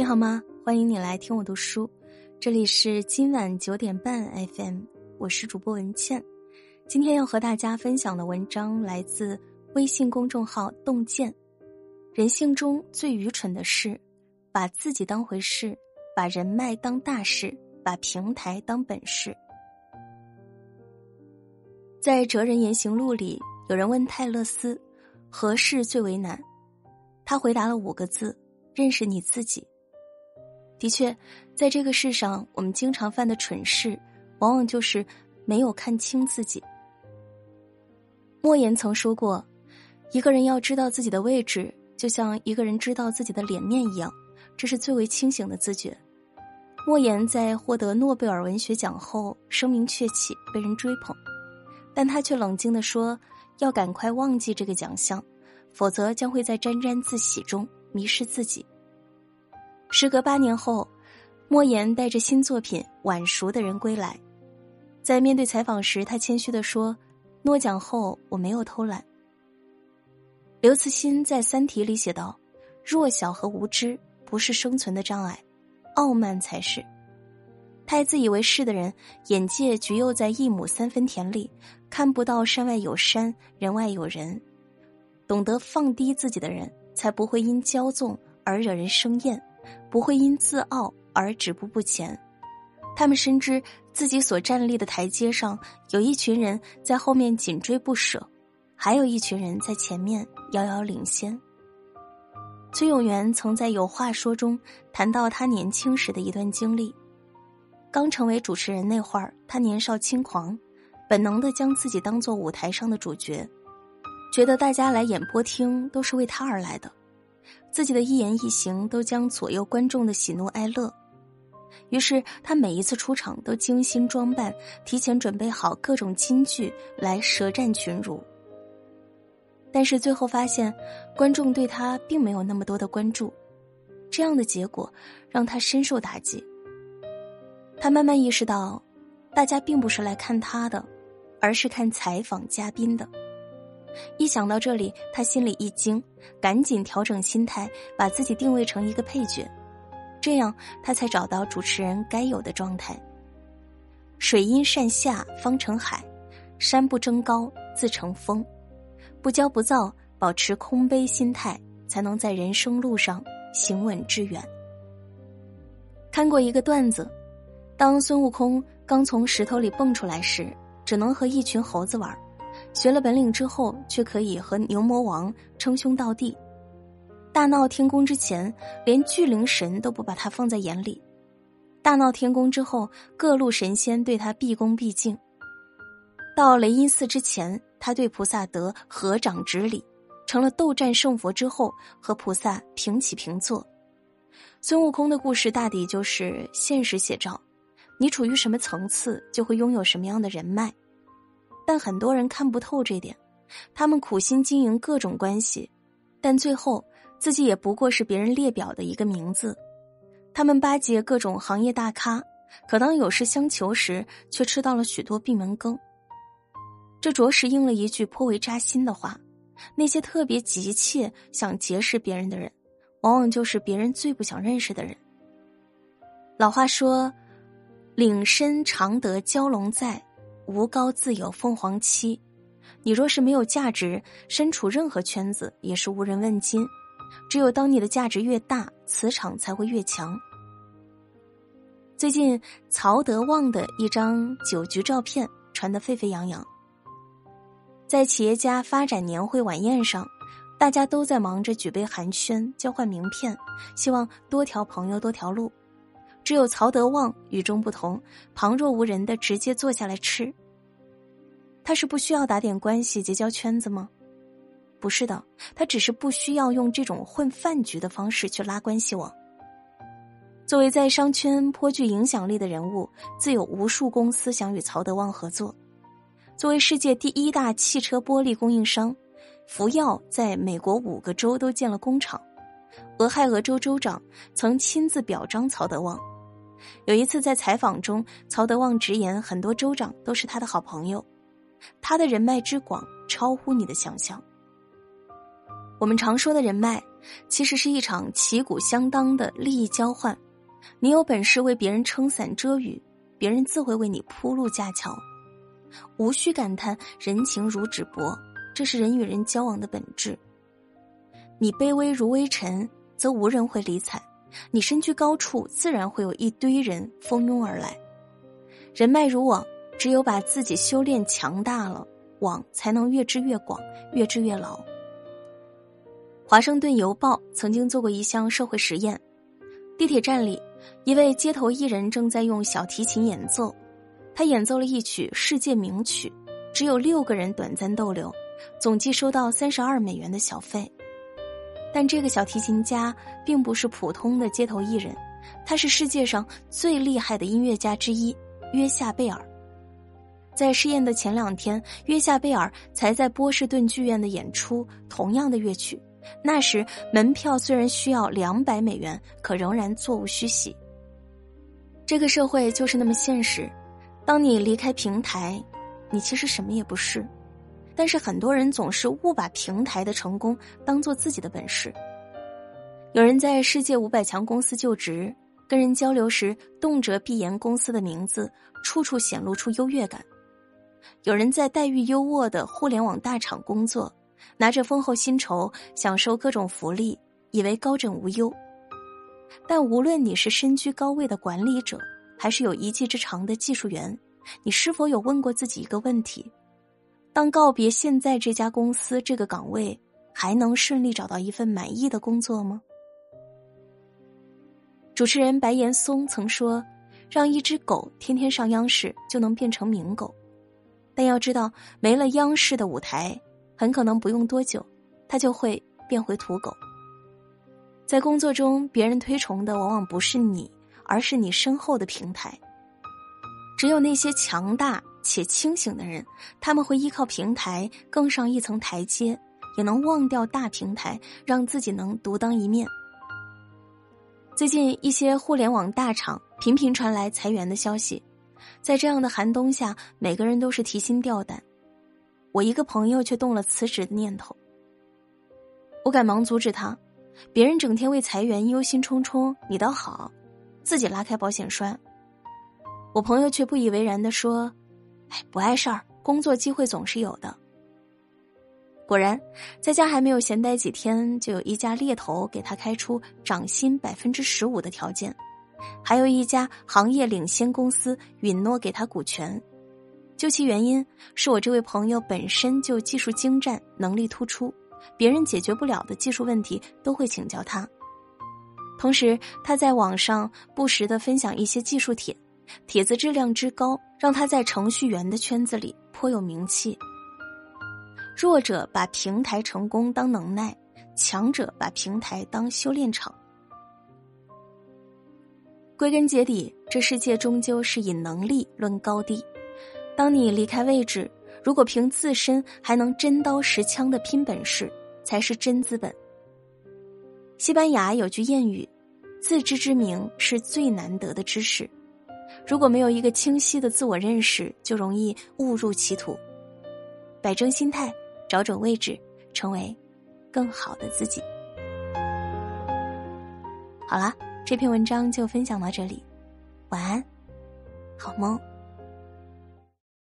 你好吗？欢迎你来听我读书，这里是今晚九点半 FM，我是主播文倩。今天要和大家分享的文章来自微信公众号“洞见”。人性中最愚蠢的事，把自己当回事，把人脉当大事，把平台当本事。在《哲人言行录》里，有人问泰勒斯：“何事最为难？”他回答了五个字：“认识你自己。”的确，在这个世上，我们经常犯的蠢事，往往就是没有看清自己。莫言曾说过：“一个人要知道自己的位置，就像一个人知道自己的脸面一样，这是最为清醒的自觉。”莫言在获得诺贝尔文学奖后声名鹊起，被人追捧，但他却冷静的说：“要赶快忘记这个奖项，否则将会在沾沾自喜中迷失自己。”时隔八年后，莫言带着新作品《晚熟的人》归来，在面对采访时，他谦虚的说：“诺奖后我没有偷懒。”刘慈欣在《三体》里写道：“弱小和无知不是生存的障碍，傲慢才是。”太自以为是的人，眼界局囿在一亩三分田里，看不到山外有山，人外有人。懂得放低自己的人，才不会因骄纵而惹人生厌。不会因自傲而止步不前，他们深知自己所站立的台阶上有一群人在后面紧追不舍，还有一群人在前面遥遥领先。崔永元曾在《有话说》中谈到他年轻时的一段经历：刚成为主持人那会儿，他年少轻狂，本能的将自己当做舞台上的主角，觉得大家来演播厅都是为他而来的。自己的一言一行都将左右观众的喜怒哀乐，于是他每一次出场都精心装扮，提前准备好各种金句来舌战群儒。但是最后发现，观众对他并没有那么多的关注，这样的结果让他深受打击。他慢慢意识到，大家并不是来看他的，而是看采访嘉宾的。一想到这里，他心里一惊，赶紧调整心态，把自己定位成一个配角，这样他才找到主持人该有的状态。水因善下方成海，山不争高自成峰，不骄不躁，保持空杯心态，才能在人生路上行稳致远。看过一个段子，当孙悟空刚从石头里蹦出来时，只能和一群猴子玩。学了本领之后，却可以和牛魔王称兄道弟。大闹天宫之前，连巨灵神都不把他放在眼里；大闹天宫之后，各路神仙对他毕恭毕敬。到雷音寺之前，他对菩萨得合掌执礼；成了斗战胜佛之后，和菩萨平起平坐。孙悟空的故事大抵就是现实写照：你处于什么层次，就会拥有什么样的人脉。但很多人看不透这点，他们苦心经营各种关系，但最后自己也不过是别人列表的一个名字。他们巴结各种行业大咖，可当有事相求时，却吃到了许多闭门羹。这着实应了一句颇为扎心的话：那些特别急切想结识别人的人，往往就是别人最不想认识的人。老话说：“岭深常得蛟龙在。”无高自有凤凰栖，你若是没有价值，身处任何圈子也是无人问津。只有当你的价值越大，磁场才会越强。最近曹德旺的一张酒局照片传得沸沸扬扬，在企业家发展年会晚宴上，大家都在忙着举杯寒暄、交换名片，希望多条朋友多条路。只有曹德旺与众不同，旁若无人的直接坐下来吃。他是不需要打点关系结交圈子吗？不是的，他只是不需要用这种混饭局的方式去拉关系网。作为在商圈颇具影响力的人物，自有无数公司想与曹德旺合作。作为世界第一大汽车玻璃供应商，福耀在美国五个州都建了工厂。俄亥俄州州长曾亲自表彰曹德旺。有一次在采访中，曹德旺直言，很多州长都是他的好朋友。他的人脉之广超乎你的想象。我们常说的人脉，其实是一场旗鼓相当的利益交换。你有本事为别人撑伞遮雨，别人自会为你铺路架桥。无需感叹人情如纸薄，这是人与人交往的本质。你卑微如微尘，则无人会理睬；你身居高处，自然会有一堆人蜂拥而来。人脉如网，只有把自己修炼强大了，网才能越织越广，越织越牢。华盛顿邮报曾经做过一项社会实验：地铁站里，一位街头艺人正在用小提琴演奏。他演奏了一曲世界名曲，只有六个人短暂逗留，总计收到三十二美元的小费。但这个小提琴家并不是普通的街头艺人，他是世界上最厉害的音乐家之一——约夏贝尔。在试验的前两天，约夏贝尔才在波士顿剧院的演出同样的乐曲，那时门票虽然需要两百美元，可仍然座无虚席。这个社会就是那么现实。当你离开平台，你其实什么也不是。但是很多人总是误把平台的成功当做自己的本事。有人在世界五百强公司就职，跟人交流时动辄闭言公司的名字，处处显露出优越感；有人在待遇优渥的互联网大厂工作，拿着丰厚薪酬，享受各种福利，以为高枕无忧。但无论你是身居高位的管理者，还是有一技之长的技术员，你是否有问过自己一个问题：当告别现在这家公司这个岗位，还能顺利找到一份满意的工作吗？主持人白岩松曾说：“让一只狗天天上央视，就能变成名狗。”但要知道，没了央视的舞台，很可能不用多久，他就会变回土狗。在工作中，别人推崇的往往不是你。而是你身后的平台。只有那些强大且清醒的人，他们会依靠平台更上一层台阶，也能忘掉大平台，让自己能独当一面。最近一些互联网大厂频频传来裁员的消息，在这样的寒冬下，每个人都是提心吊胆。我一个朋友却动了辞职的念头，我赶忙阻止他：别人整天为裁员忧心忡忡，你倒好。自己拉开保险栓，我朋友却不以为然的说：“哎，不碍事儿，工作机会总是有的。”果然，在家还没有闲待几天，就有一家猎头给他开出涨薪百分之十五的条件，还有一家行业领先公司允诺给他股权。究其原因，是我这位朋友本身就技术精湛，能力突出，别人解决不了的技术问题都会请教他。同时，他在网上不时的分享一些技术帖，帖子质量之高，让他在程序员的圈子里颇有名气。弱者把平台成功当能耐，强者把平台当修炼场。归根结底，这世界终究是以能力论高低。当你离开位置，如果凭自身还能真刀实枪的拼本事，才是真资本。西班牙有句谚语：“自知之明是最难得的知识。”如果没有一个清晰的自我认识，就容易误入歧途。摆正心态，找准位置，成为更好的自己。好啦，这篇文章就分享到这里，晚安，好梦。